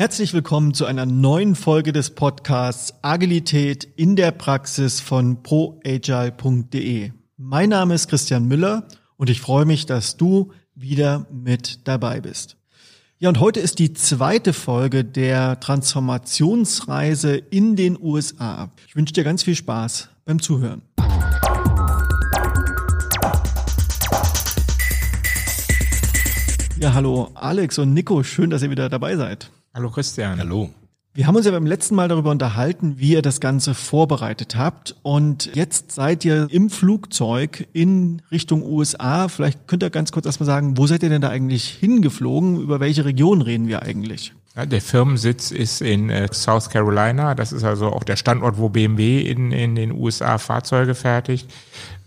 Herzlich willkommen zu einer neuen Folge des Podcasts Agilität in der Praxis von proagile.de. Mein Name ist Christian Müller und ich freue mich, dass du wieder mit dabei bist. Ja, und heute ist die zweite Folge der Transformationsreise in den USA. Ich wünsche dir ganz viel Spaß beim Zuhören. Ja, hallo Alex und Nico, schön, dass ihr wieder dabei seid. Hallo Christian. Hallo. Wir haben uns ja beim letzten Mal darüber unterhalten, wie ihr das Ganze vorbereitet habt. Und jetzt seid ihr im Flugzeug in Richtung USA. Vielleicht könnt ihr ganz kurz erstmal sagen, wo seid ihr denn da eigentlich hingeflogen? Über welche Region reden wir eigentlich? Ja, der Firmensitz ist in äh, South Carolina. Das ist also auch der Standort, wo BMW in, in den USA Fahrzeuge fertigt.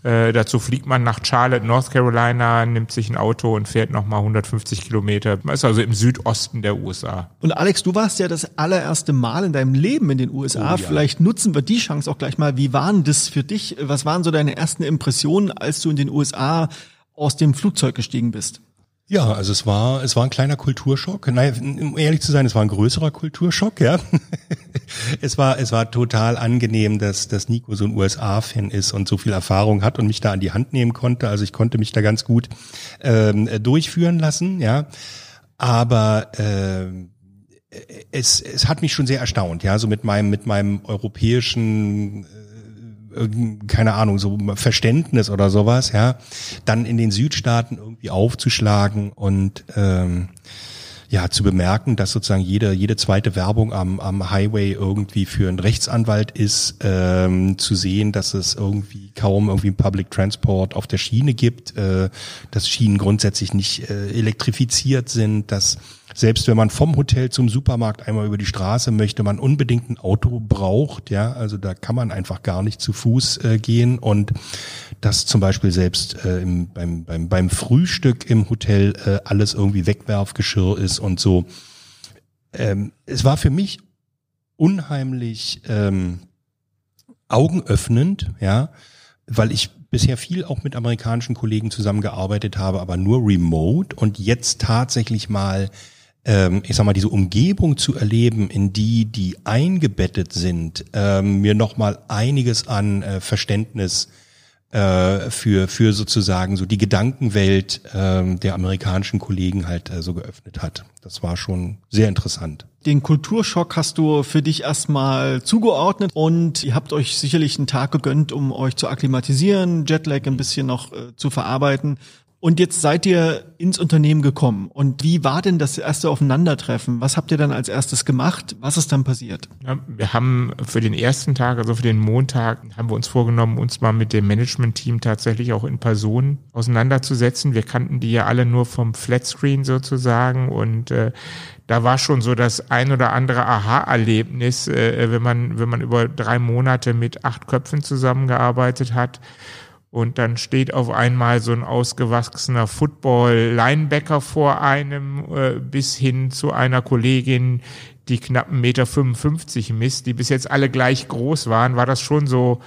Äh, dazu fliegt man nach Charlotte, North Carolina, nimmt sich ein Auto und fährt nochmal 150 Kilometer. Man ist also im Südosten der USA. Und Alex, du warst ja das allererste Mal in deinem Leben in den USA. Oh, ja. Vielleicht nutzen wir die Chance auch gleich mal. Wie waren das für dich? Was waren so deine ersten Impressionen, als du in den USA aus dem Flugzeug gestiegen bist? Ja, also es war, es war ein kleiner Kulturschock. Nein, um ehrlich zu sein, es war ein größerer Kulturschock, ja. es war, es war total angenehm, dass, dass Nico so ein USA-Fan ist und so viel Erfahrung hat und mich da an die Hand nehmen konnte. Also ich konnte mich da ganz gut ähm, durchführen lassen, ja. Aber äh, es, es hat mich schon sehr erstaunt, ja, so mit meinem, mit meinem europäischen keine Ahnung, so Verständnis oder sowas, ja, dann in den Südstaaten irgendwie aufzuschlagen und ähm, ja, zu bemerken, dass sozusagen jede, jede zweite Werbung am, am Highway irgendwie für einen Rechtsanwalt ist, ähm, zu sehen, dass es irgendwie kaum irgendwie Public Transport auf der Schiene gibt, äh, dass Schienen grundsätzlich nicht äh, elektrifiziert sind, dass selbst wenn man vom Hotel zum Supermarkt einmal über die Straße möchte, man unbedingt ein Auto braucht, ja, also da kann man einfach gar nicht zu Fuß äh, gehen und dass zum Beispiel selbst äh, im, beim, beim, beim Frühstück im Hotel äh, alles irgendwie Wegwerfgeschirr ist und so. Ähm, es war für mich unheimlich ähm, augenöffnend, ja, weil ich bisher viel auch mit amerikanischen Kollegen zusammengearbeitet habe, aber nur remote und jetzt tatsächlich mal ähm, ich sag mal, diese Umgebung zu erleben, in die die eingebettet sind, ähm, mir nochmal einiges an äh, Verständnis äh, für, für sozusagen so die Gedankenwelt ähm, der amerikanischen Kollegen halt äh, so geöffnet hat. Das war schon sehr interessant. Den Kulturschock hast du für dich erstmal zugeordnet und ihr habt euch sicherlich einen Tag gegönnt, um euch zu akklimatisieren, Jetlag ein bisschen noch äh, zu verarbeiten. Und jetzt seid ihr ins Unternehmen gekommen. Und wie war denn das erste Aufeinandertreffen? Was habt ihr dann als erstes gemacht? Was ist dann passiert? Ja, wir haben für den ersten Tag, also für den Montag, haben wir uns vorgenommen, uns mal mit dem Management-Team tatsächlich auch in Person auseinanderzusetzen. Wir kannten die ja alle nur vom Flatscreen sozusagen und äh, da war schon so das ein oder andere Aha-Erlebnis, äh, wenn man wenn man über drei Monate mit acht Köpfen zusammengearbeitet hat und dann steht auf einmal so ein ausgewachsener Football-Linebacker vor einem äh, bis hin zu einer Kollegin, die knapp 1,55 Meter misst, die bis jetzt alle gleich groß waren, war das schon so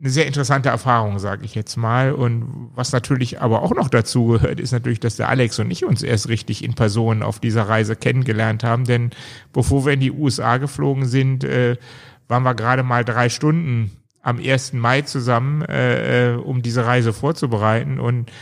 eine sehr interessante Erfahrung, sage ich jetzt mal. Und was natürlich aber auch noch dazu gehört, ist natürlich, dass der Alex und ich uns erst richtig in Person auf dieser Reise kennengelernt haben. Denn bevor wir in die USA geflogen sind, äh, waren wir gerade mal drei Stunden am 1. Mai zusammen, äh, äh, um diese Reise vorzubereiten. Und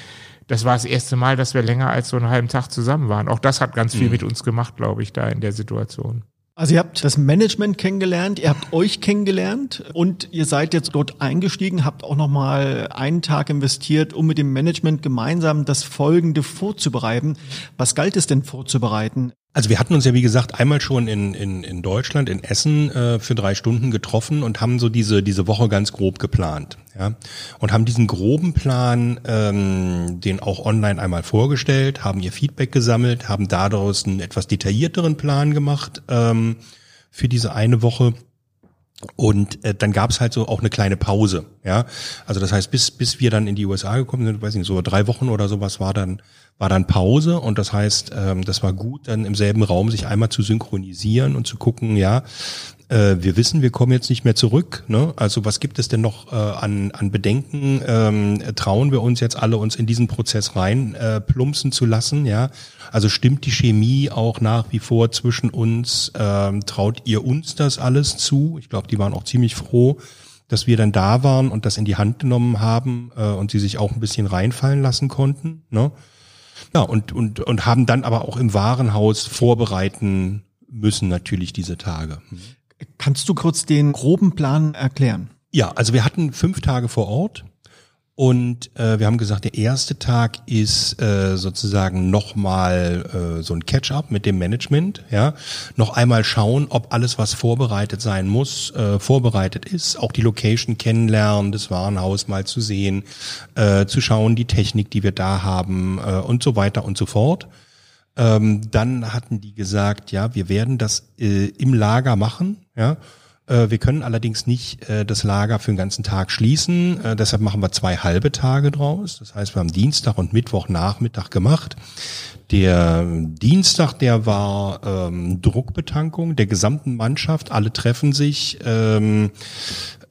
das war das erste Mal, dass wir länger als so einen halben Tag zusammen waren. Auch das hat ganz viel mhm. mit uns gemacht, glaube ich, da in der Situation. Also ihr habt das Management kennengelernt, ihr habt euch kennengelernt und ihr seid jetzt dort eingestiegen, habt auch noch mal einen Tag investiert, um mit dem Management gemeinsam das Folgende vorzubereiten. Was galt es denn vorzubereiten? Also wir hatten uns ja wie gesagt einmal schon in, in, in Deutschland, in Essen äh, für drei Stunden getroffen und haben so diese, diese Woche ganz grob geplant. Ja? Und haben diesen groben Plan, ähm, den auch online einmal vorgestellt, haben ihr Feedback gesammelt, haben daraus einen etwas detaillierteren Plan gemacht ähm, für diese eine Woche. Und äh, dann gab es halt so auch eine kleine Pause, ja. Also das heißt, bis bis wir dann in die USA gekommen sind, weiß nicht, so drei Wochen oder sowas war dann war dann Pause und das heißt, ähm, das war gut, dann im selben Raum sich einmal zu synchronisieren und zu gucken, ja, äh, wir wissen, wir kommen jetzt nicht mehr zurück. Ne? Also was gibt es denn noch äh, an, an Bedenken? Ähm, trauen wir uns jetzt alle, uns in diesen Prozess rein äh, plumpsen zu lassen? Ja, also stimmt die Chemie auch nach wie vor zwischen uns? Ähm, traut ihr uns das alles zu? Ich glaube, die waren auch ziemlich froh, dass wir dann da waren und das in die Hand genommen haben äh, und sie sich auch ein bisschen reinfallen lassen konnten. Ne? Ja, und, und, und haben dann aber auch im Warenhaus vorbereiten müssen natürlich diese Tage. Kannst du kurz den groben Plan erklären? Ja, also wir hatten fünf Tage vor Ort und äh, wir haben gesagt, der erste Tag ist äh, sozusagen nochmal äh, so ein Catch-up mit dem Management, ja, noch einmal schauen, ob alles, was vorbereitet sein muss, äh, vorbereitet ist, auch die Location kennenlernen, das Warenhaus mal zu sehen, äh, zu schauen, die Technik, die wir da haben äh, und so weiter und so fort. Ähm, dann hatten die gesagt, ja, wir werden das äh, im Lager machen, ja. Äh, wir können allerdings nicht äh, das Lager für den ganzen Tag schließen. Äh, deshalb machen wir zwei halbe Tage draus. Das heißt, wir haben Dienstag und Mittwochnachmittag gemacht. Der Dienstag, der war ähm, Druckbetankung der gesamten Mannschaft. Alle treffen sich. Ähm,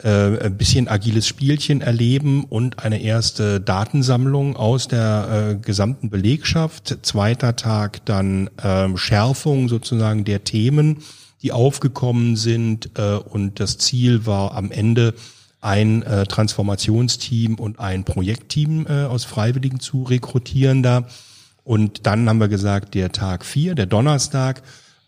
äh, ein bisschen agiles Spielchen erleben und eine erste Datensammlung aus der äh, gesamten Belegschaft. Zweiter Tag dann ähm, Schärfung sozusagen der Themen, die aufgekommen sind äh, und das Ziel war am Ende ein äh, Transformationsteam und ein Projektteam äh, aus Freiwilligen zu rekrutieren da. Und dann haben wir gesagt, der Tag vier, der Donnerstag,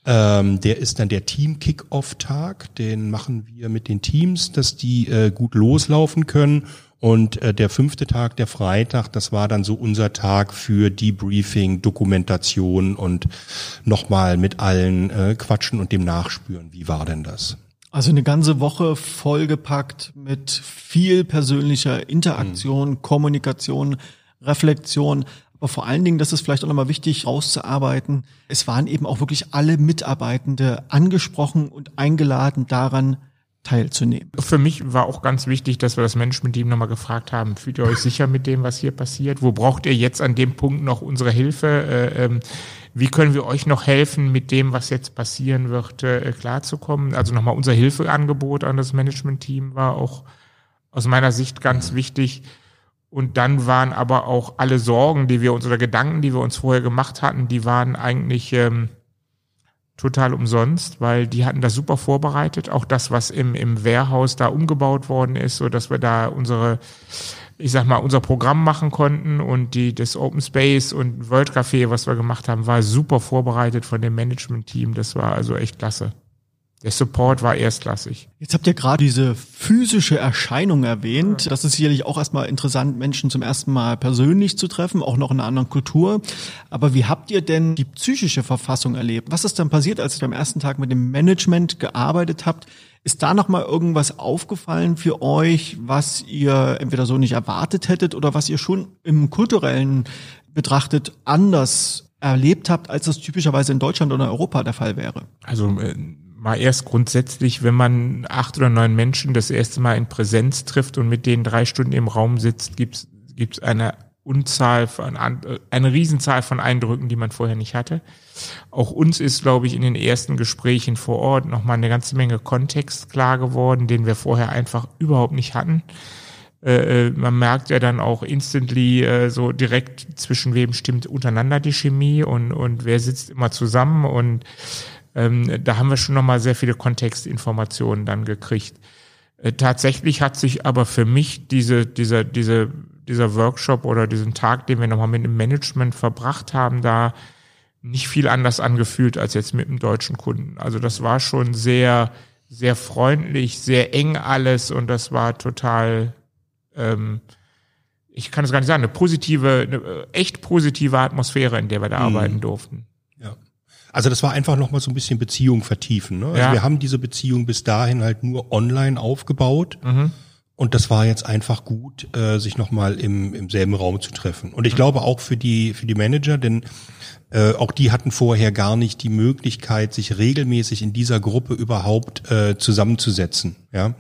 ähm, der ist dann der Team-Kick-Off-Tag. Den machen wir mit den Teams, dass die äh, gut loslaufen können. Und äh, der fünfte Tag, der Freitag, das war dann so unser Tag für Debriefing, Dokumentation und nochmal mit allen äh, quatschen und dem nachspüren. Wie war denn das? Also eine ganze Woche vollgepackt mit viel persönlicher Interaktion, mhm. Kommunikation, Reflexion. Aber vor allen Dingen, das ist vielleicht auch nochmal wichtig rauszuarbeiten, es waren eben auch wirklich alle Mitarbeitende angesprochen und eingeladen daran, teilzunehmen. Für mich war auch ganz wichtig, dass wir das Management-Team nochmal gefragt haben, fühlt ihr euch sicher mit dem, was hier passiert? Wo braucht ihr jetzt an dem Punkt noch unsere Hilfe? Äh, ähm, wie können wir euch noch helfen, mit dem, was jetzt passieren wird, äh, klarzukommen? Also nochmal unser Hilfeangebot an das Management-Team war auch aus meiner Sicht ganz wichtig. Und dann waren aber auch alle Sorgen, die wir uns oder Gedanken, die wir uns vorher gemacht hatten, die waren eigentlich ähm, total umsonst, weil die hatten das super vorbereitet. Auch das, was im, im Warehouse da umgebaut worden ist, so dass wir da unsere, ich sag mal, unser Programm machen konnten und die, das Open Space und World Café, was wir gemacht haben, war super vorbereitet von dem Management-Team. Das war also echt klasse. Der Support war erstklassig. Jetzt habt ihr gerade diese physische Erscheinung erwähnt. Das ist sicherlich auch erstmal interessant, Menschen zum ersten Mal persönlich zu treffen, auch noch in einer anderen Kultur. Aber wie habt ihr denn die psychische Verfassung erlebt? Was ist dann passiert, als ihr beim ersten Tag mit dem Management gearbeitet habt? Ist da noch mal irgendwas aufgefallen für euch, was ihr entweder so nicht erwartet hättet oder was ihr schon im kulturellen betrachtet anders erlebt habt, als das typischerweise in Deutschland oder Europa der Fall wäre? Also äh, mal erst grundsätzlich, wenn man acht oder neun Menschen das erste Mal in Präsenz trifft und mit denen drei Stunden im Raum sitzt, gibt's gibt's eine Unzahl von eine Riesenzahl von Eindrücken, die man vorher nicht hatte. Auch uns ist, glaube ich, in den ersten Gesprächen vor Ort nochmal eine ganze Menge Kontext klar geworden, den wir vorher einfach überhaupt nicht hatten. Äh, äh, man merkt ja dann auch instantly äh, so direkt zwischen wem stimmt untereinander die Chemie und und wer sitzt immer zusammen und ähm, da haben wir schon nochmal sehr viele Kontextinformationen dann gekriegt. Äh, tatsächlich hat sich aber für mich diese, dieser, diese, dieser Workshop oder diesen Tag, den wir nochmal mit dem Management verbracht haben, da nicht viel anders angefühlt als jetzt mit dem deutschen Kunden. Also das war schon sehr, sehr freundlich, sehr eng alles und das war total, ähm, ich kann es gar nicht sagen, eine positive, eine äh, echt positive Atmosphäre, in der wir da mhm. arbeiten durften. Also das war einfach nochmal so ein bisschen Beziehung vertiefen. Ne? Also ja. wir haben diese Beziehung bis dahin halt nur online aufgebaut. Mhm. Und das war jetzt einfach gut, äh, sich nochmal im, im selben Raum zu treffen. Und ich mhm. glaube auch für die, für die Manager, denn äh, auch die hatten vorher gar nicht die Möglichkeit, sich regelmäßig in dieser Gruppe überhaupt äh, zusammenzusetzen. Ja,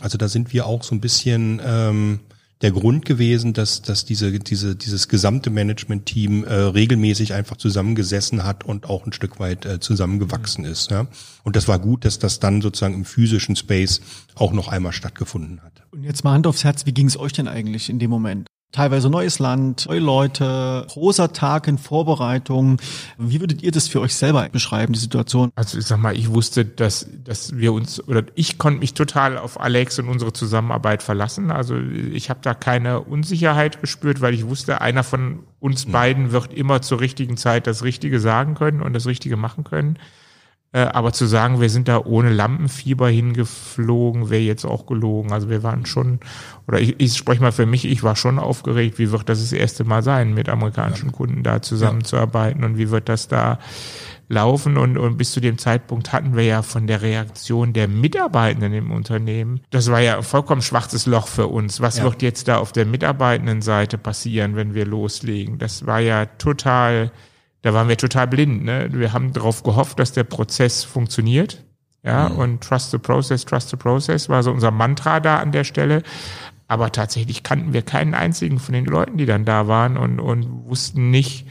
Also da sind wir auch so ein bisschen ähm, der Grund gewesen, dass, dass diese, diese, dieses gesamte Management-Team äh, regelmäßig einfach zusammengesessen hat und auch ein Stück weit äh, zusammengewachsen mhm. ist. Ja? Und das war gut, dass das dann sozusagen im physischen Space auch noch einmal stattgefunden hat. Und jetzt mal Hand aufs Herz, wie ging es euch denn eigentlich in dem Moment? Teilweise neues Land, neue Leute, großer Tag in Vorbereitung. Wie würdet ihr das für euch selber beschreiben, die Situation? Also ich sag mal, ich wusste, dass, dass wir uns, oder ich konnte mich total auf Alex und unsere Zusammenarbeit verlassen. Also ich habe da keine Unsicherheit gespürt, weil ich wusste, einer von uns beiden wird immer zur richtigen Zeit das Richtige sagen können und das Richtige machen können. Äh, aber zu sagen, wir sind da ohne Lampenfieber hingeflogen, wäre jetzt auch gelogen. Also wir waren schon, oder ich, ich spreche mal für mich, ich war schon aufgeregt, wie wird das das erste Mal sein, mit amerikanischen Kunden da zusammenzuarbeiten und wie wird das da laufen und, und bis zu dem Zeitpunkt hatten wir ja von der Reaktion der Mitarbeitenden im Unternehmen, das war ja ein vollkommen schwarzes Loch für uns. Was ja. wird jetzt da auf der Mitarbeitendenseite passieren, wenn wir loslegen? Das war ja total da waren wir total blind. Ne? Wir haben darauf gehofft, dass der Prozess funktioniert. Ja, mhm. und Trust the Process, Trust the Process war so unser Mantra da an der Stelle. Aber tatsächlich kannten wir keinen einzigen von den Leuten, die dann da waren und, und wussten nicht,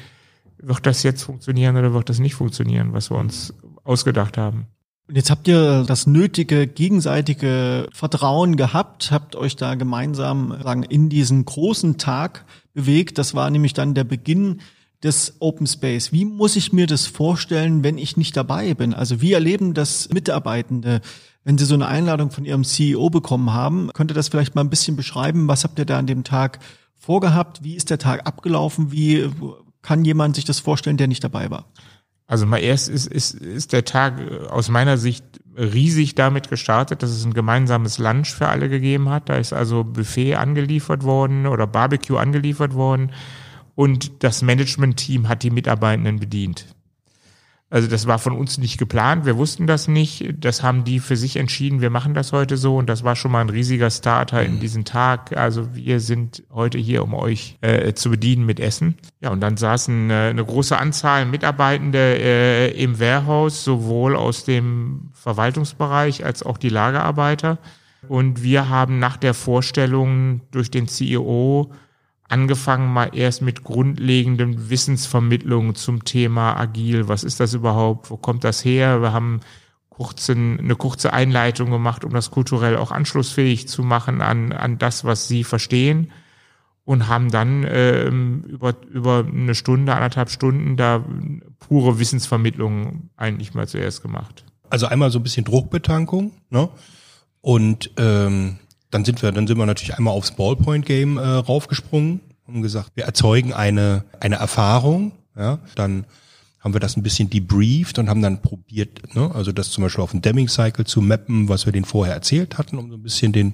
wird das jetzt funktionieren oder wird das nicht funktionieren, was wir uns ausgedacht haben. Und jetzt habt ihr das nötige gegenseitige Vertrauen gehabt, habt euch da gemeinsam sagen, in diesen großen Tag bewegt. Das war nämlich dann der Beginn des Open Space. Wie muss ich mir das vorstellen, wenn ich nicht dabei bin? Also wie erleben das Mitarbeitende, wenn sie so eine Einladung von ihrem CEO bekommen haben? Könnt ihr das vielleicht mal ein bisschen beschreiben? Was habt ihr da an dem Tag vorgehabt? Wie ist der Tag abgelaufen? Wie kann jemand sich das vorstellen, der nicht dabei war? Also mal erst ist, ist, ist der Tag aus meiner Sicht riesig damit gestartet, dass es ein gemeinsames Lunch für alle gegeben hat. Da ist also Buffet angeliefert worden oder Barbecue angeliefert worden und das Management-Team hat die Mitarbeitenden bedient. Also das war von uns nicht geplant, wir wussten das nicht, das haben die für sich entschieden, wir machen das heute so und das war schon mal ein riesiger Starter in mhm. diesen Tag. Also wir sind heute hier, um euch äh, zu bedienen mit Essen. Ja, und dann saßen äh, eine große Anzahl Mitarbeitende äh, im Warehouse, sowohl aus dem Verwaltungsbereich als auch die Lagerarbeiter. Und wir haben nach der Vorstellung durch den CEO angefangen mal erst mit grundlegenden Wissensvermittlungen zum Thema Agil. Was ist das überhaupt? Wo kommt das her? Wir haben kurzen, eine kurze Einleitung gemacht, um das kulturell auch anschlussfähig zu machen an, an das, was Sie verstehen. Und haben dann ähm, über, über eine Stunde, anderthalb Stunden da pure Wissensvermittlung eigentlich mal zuerst gemacht. Also einmal so ein bisschen Druckbetankung, ne? Und ähm, dann sind wir, dann sind wir natürlich einmal aufs Ballpoint-Game äh, raufgesprungen, haben gesagt, wir erzeugen eine, eine Erfahrung, ja, dann haben wir das ein bisschen debriefed und haben dann probiert, ne, also das zum Beispiel auf den Deming-Cycle zu mappen, was wir den vorher erzählt hatten, um so ein bisschen den,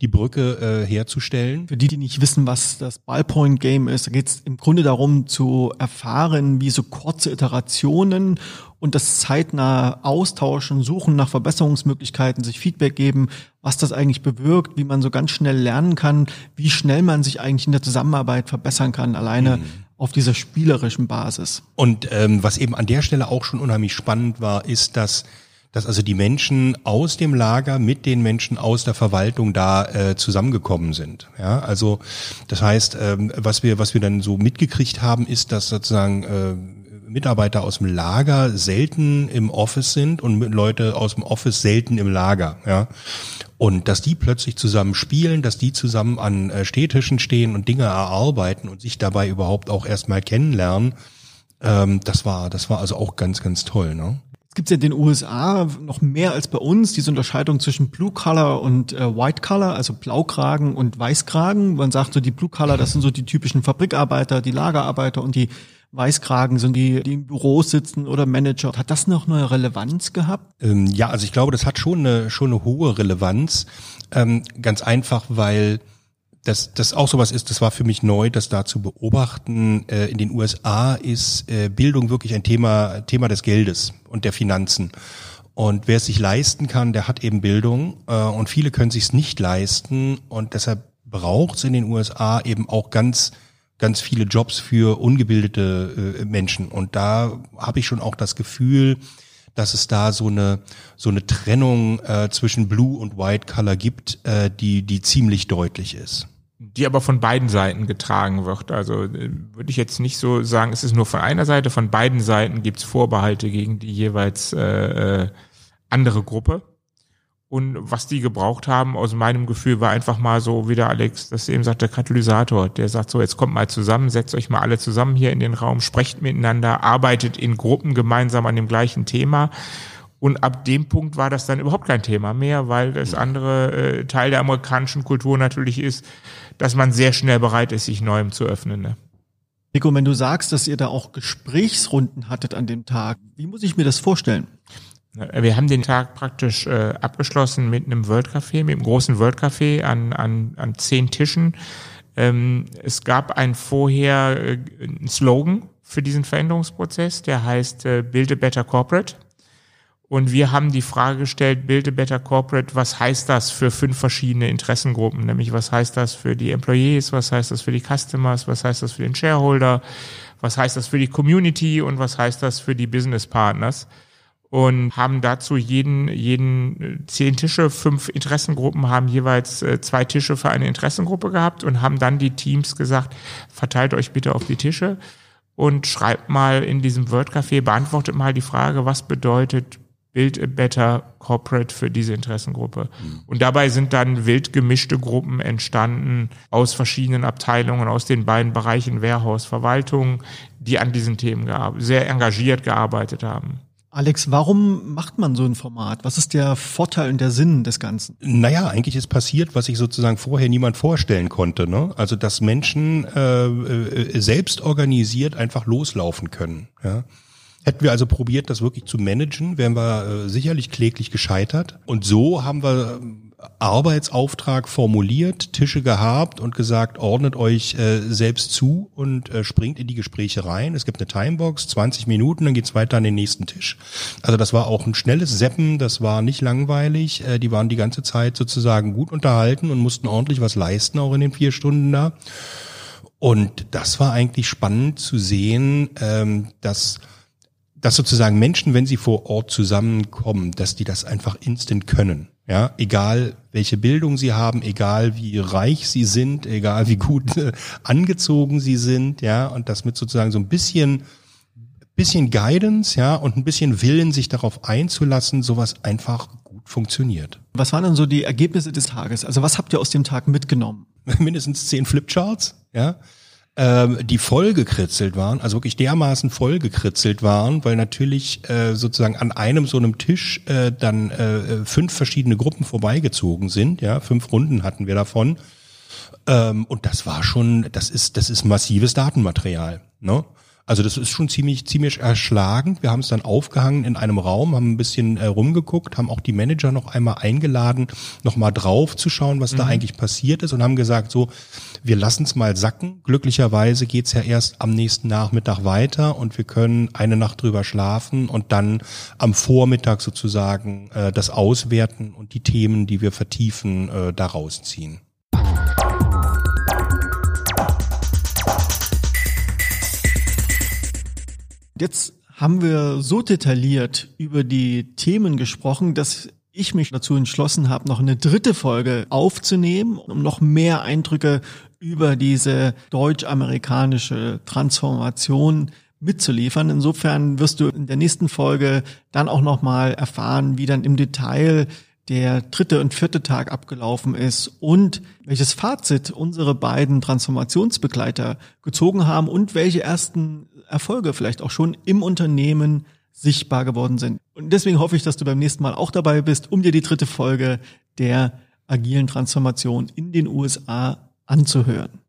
die Brücke äh, herzustellen. Für die, die nicht wissen, was das Ballpoint-Game ist, geht es im Grunde darum zu erfahren, wie so kurze Iterationen und das zeitnah austauschen, suchen nach Verbesserungsmöglichkeiten, sich Feedback geben, was das eigentlich bewirkt, wie man so ganz schnell lernen kann, wie schnell man sich eigentlich in der Zusammenarbeit verbessern kann, alleine mhm auf dieser spielerischen Basis. Und ähm, was eben an der Stelle auch schon unheimlich spannend war, ist, dass dass also die Menschen aus dem Lager mit den Menschen aus der Verwaltung da äh, zusammengekommen sind. Ja, also das heißt, ähm, was wir was wir dann so mitgekriegt haben, ist, dass sozusagen äh, Mitarbeiter aus dem Lager selten im Office sind und Leute aus dem Office selten im Lager. Ja, und dass die plötzlich zusammen spielen, dass die zusammen an äh, Städtischen stehen und Dinge erarbeiten und sich dabei überhaupt auch erstmal kennenlernen, ähm, das war, das war also auch ganz, ganz toll. Ne? gibt es ja in den USA noch mehr als bei uns diese Unterscheidung zwischen Blue Color und äh, White Color, also Blaukragen und Weißkragen. Man sagt so, die Blue Color, das sind so die typischen Fabrikarbeiter, die Lagerarbeiter und die Weißkragen sind die, die im Büro sitzen oder Manager. Hat das noch eine Relevanz gehabt? Ähm, ja, also ich glaube, das hat schon eine, schon eine hohe Relevanz. Ähm, ganz einfach, weil das, das auch sowas ist, das war für mich neu, das da zu beobachten. Äh, in den USA ist äh, Bildung wirklich ein Thema, Thema des Geldes und der Finanzen. Und wer es sich leisten kann, der hat eben Bildung. Äh, und viele können sich es nicht leisten. Und deshalb braucht es in den USA eben auch ganz ganz viele Jobs für ungebildete äh, Menschen. Und da habe ich schon auch das Gefühl, dass es da so eine so eine Trennung äh, zwischen Blue und White Color gibt, äh, die die ziemlich deutlich ist. die aber von beiden Seiten getragen wird. Also äh, würde ich jetzt nicht so sagen, es ist nur von einer Seite, von beiden Seiten gibt's Vorbehalte gegen die jeweils äh, äh, andere Gruppe. Und was die gebraucht haben, aus meinem Gefühl, war einfach mal so, wie der Alex das eben sagt, der Katalysator, der sagt so, jetzt kommt mal zusammen, setzt euch mal alle zusammen hier in den Raum, sprecht miteinander, arbeitet in Gruppen gemeinsam an dem gleichen Thema. Und ab dem Punkt war das dann überhaupt kein Thema mehr, weil das andere äh, Teil der amerikanischen Kultur natürlich ist, dass man sehr schnell bereit ist, sich Neuem zu öffnen. Ne? Nico, wenn du sagst, dass ihr da auch Gesprächsrunden hattet an dem Tag, wie muss ich mir das vorstellen? Wir haben den Tag praktisch äh, abgeschlossen mit einem World Café, mit einem großen World Café an, an, an zehn Tischen. Ähm, es gab ein vorher äh, einen Slogan für diesen Veränderungsprozess, der heißt äh, Build a Better Corporate. Und wir haben die Frage gestellt, Build a Better Corporate, was heißt das für fünf verschiedene Interessengruppen? Nämlich, was heißt das für die Employees, was heißt das für die Customers, was heißt das für den Shareholder, was heißt das für die Community und was heißt das für die Business Partners? Und haben dazu jeden, jeden äh, zehn Tische, fünf Interessengruppen haben jeweils äh, zwei Tische für eine Interessengruppe gehabt und haben dann die Teams gesagt, verteilt euch bitte auf die Tische und schreibt mal in diesem Wordcafé, beantwortet mal die Frage, was bedeutet Build a Better Corporate für diese Interessengruppe. Mhm. Und dabei sind dann wild gemischte Gruppen entstanden aus verschiedenen Abteilungen, aus den beiden Bereichen Warehouse, Verwaltung, die an diesen Themen sehr engagiert gearbeitet haben. Alex, warum macht man so ein Format? Was ist der Vorteil und der Sinn des Ganzen? Naja, eigentlich ist passiert, was sich sozusagen vorher niemand vorstellen konnte. Ne? Also, dass Menschen äh, äh, selbst organisiert einfach loslaufen können. Ja? Hätten wir also probiert, das wirklich zu managen, wären wir äh, sicherlich kläglich gescheitert. Und so haben wir Arbeitsauftrag formuliert, Tische gehabt und gesagt, ordnet euch äh, selbst zu und äh, springt in die Gespräche rein. Es gibt eine Timebox, 20 Minuten, dann geht's weiter an den nächsten Tisch. Also das war auch ein schnelles Seppen, das war nicht langweilig. Äh, die waren die ganze Zeit sozusagen gut unterhalten und mussten ordentlich was leisten, auch in den vier Stunden da. Und das war eigentlich spannend zu sehen, ähm, dass dass sozusagen Menschen, wenn sie vor Ort zusammenkommen, dass die das einfach instant können. Ja, egal welche Bildung sie haben, egal wie reich sie sind, egal wie gut äh, angezogen sie sind, ja, und das mit sozusagen so ein bisschen bisschen Guidance, ja, und ein bisschen Willen, sich darauf einzulassen, sowas einfach gut funktioniert. Was waren denn so die Ergebnisse des Tages? Also was habt ihr aus dem Tag mitgenommen? Mindestens zehn Flipcharts, ja ähm, die vollgekritzelt waren, also wirklich dermaßen vollgekritzelt waren, weil natürlich äh, sozusagen an einem so einem Tisch äh, dann äh, fünf verschiedene Gruppen vorbeigezogen sind, ja, fünf Runden hatten wir davon. Ähm, und das war schon, das ist, das ist massives Datenmaterial. Ne? Also das ist schon ziemlich, ziemlich erschlagend. Wir haben es dann aufgehangen in einem Raum, haben ein bisschen äh, rumgeguckt, haben auch die Manager noch einmal eingeladen, noch mal drauf zu schauen, was mhm. da eigentlich passiert ist und haben gesagt, so, wir lassen es mal sacken. Glücklicherweise geht's ja erst am nächsten Nachmittag weiter und wir können eine Nacht drüber schlafen und dann am Vormittag sozusagen äh, das auswerten und die Themen, die wir vertiefen, äh, daraus ziehen. Jetzt haben wir so detailliert über die Themen gesprochen, dass ich mich dazu entschlossen habe, noch eine dritte Folge aufzunehmen, um noch mehr Eindrücke über diese deutsch-amerikanische Transformation mitzuliefern. Insofern wirst du in der nächsten Folge dann auch nochmal erfahren, wie dann im Detail der dritte und vierte Tag abgelaufen ist und welches Fazit unsere beiden Transformationsbegleiter gezogen haben und welche ersten Erfolge vielleicht auch schon im Unternehmen sichtbar geworden sind. Und deswegen hoffe ich, dass du beim nächsten Mal auch dabei bist, um dir die dritte Folge der agilen Transformation in den USA anzuhören.